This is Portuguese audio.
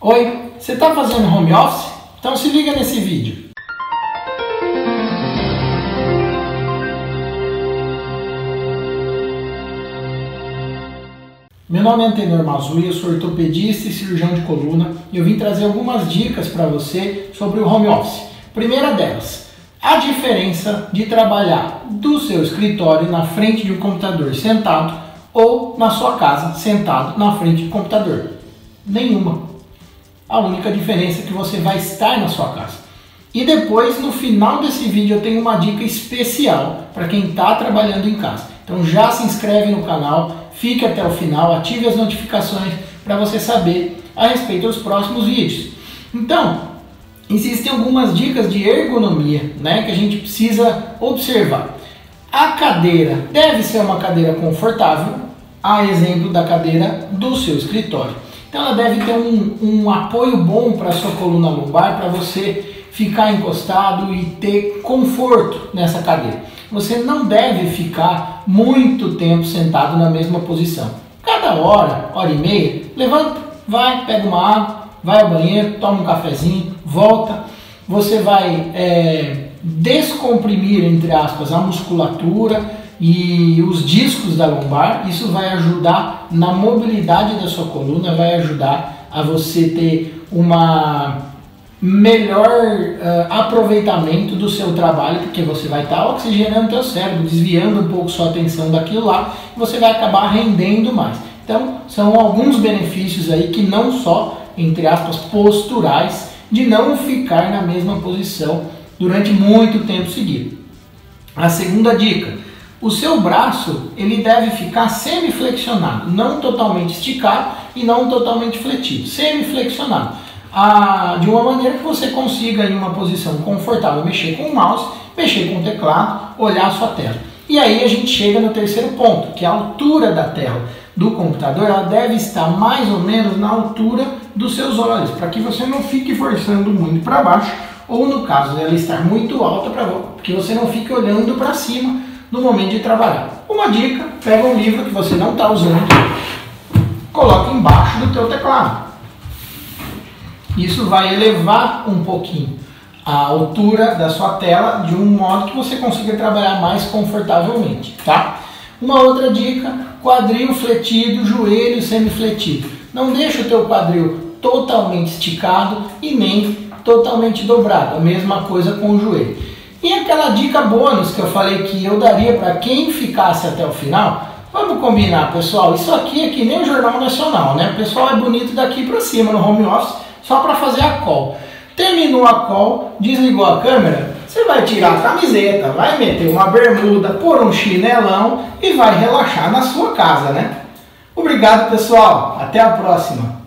Oi, você está fazendo home office? Então se liga nesse vídeo. Meu nome é Antenor Mazui, eu sou ortopedista e cirurgião de coluna e eu vim trazer algumas dicas para você sobre o home office. Primeira delas, a diferença de trabalhar do seu escritório na frente de um computador sentado ou na sua casa sentado na frente do computador. Nenhuma. A única diferença é que você vai estar na sua casa. E depois, no final desse vídeo, eu tenho uma dica especial para quem está trabalhando em casa. Então já se inscreve no canal, fique até o final, ative as notificações para você saber a respeito dos próximos vídeos. Então, existem algumas dicas de ergonomia né, que a gente precisa observar. A cadeira deve ser uma cadeira confortável, a exemplo da cadeira do seu escritório. Então ela deve ter um, um apoio bom para sua coluna lombar, para você ficar encostado e ter conforto nessa cadeira. Você não deve ficar muito tempo sentado na mesma posição. Cada hora, hora e meia, levanta, vai, pega uma água, vai ao banheiro, toma um cafezinho, volta. Você vai é, descomprimir, entre aspas, a musculatura e os discos da lombar. Isso vai ajudar na mobilidade da sua coluna, vai ajudar a você ter uma melhor uh, aproveitamento do seu trabalho, porque você vai estar tá oxigenando o teu cérebro, desviando um pouco sua atenção daquilo lá, e você vai acabar rendendo mais. Então, são alguns benefícios aí que não só, entre aspas, posturais, de não ficar na mesma posição durante muito tempo seguido. A segunda dica, o seu braço ele deve ficar semiflexionado, não totalmente esticado e não totalmente fletido, semiflexionado, ah, de uma maneira que você consiga em uma posição confortável mexer com o mouse, mexer com o teclado, olhar a sua tela. E aí a gente chega no terceiro ponto, que é a altura da tela do computador, ela deve estar mais ou menos na altura dos seus olhos, para que você não fique forçando muito para baixo, ou no caso dela estar muito alta, para que você não fique olhando para cima no momento de trabalhar. Uma dica, pega um livro que você não está usando, coloca embaixo do teu teclado. Isso vai elevar um pouquinho a altura da sua tela de um modo que você consiga trabalhar mais confortavelmente, tá? Uma outra dica, quadril fletido, joelho semifletido. Não deixa o teu quadril totalmente esticado e nem totalmente dobrado. A mesma coisa com o joelho. E aquela dica bônus que eu falei que eu daria para quem ficasse até o final, vamos combinar, pessoal. Isso aqui é que nem o Jornal Nacional, né? O pessoal é bonito daqui para cima no home office só para fazer a call. Terminou a call, desligou a câmera, você vai tirar a camiseta, vai meter uma bermuda, pôr um chinelão e vai relaxar na sua casa, né? Obrigado, pessoal. Até a próxima.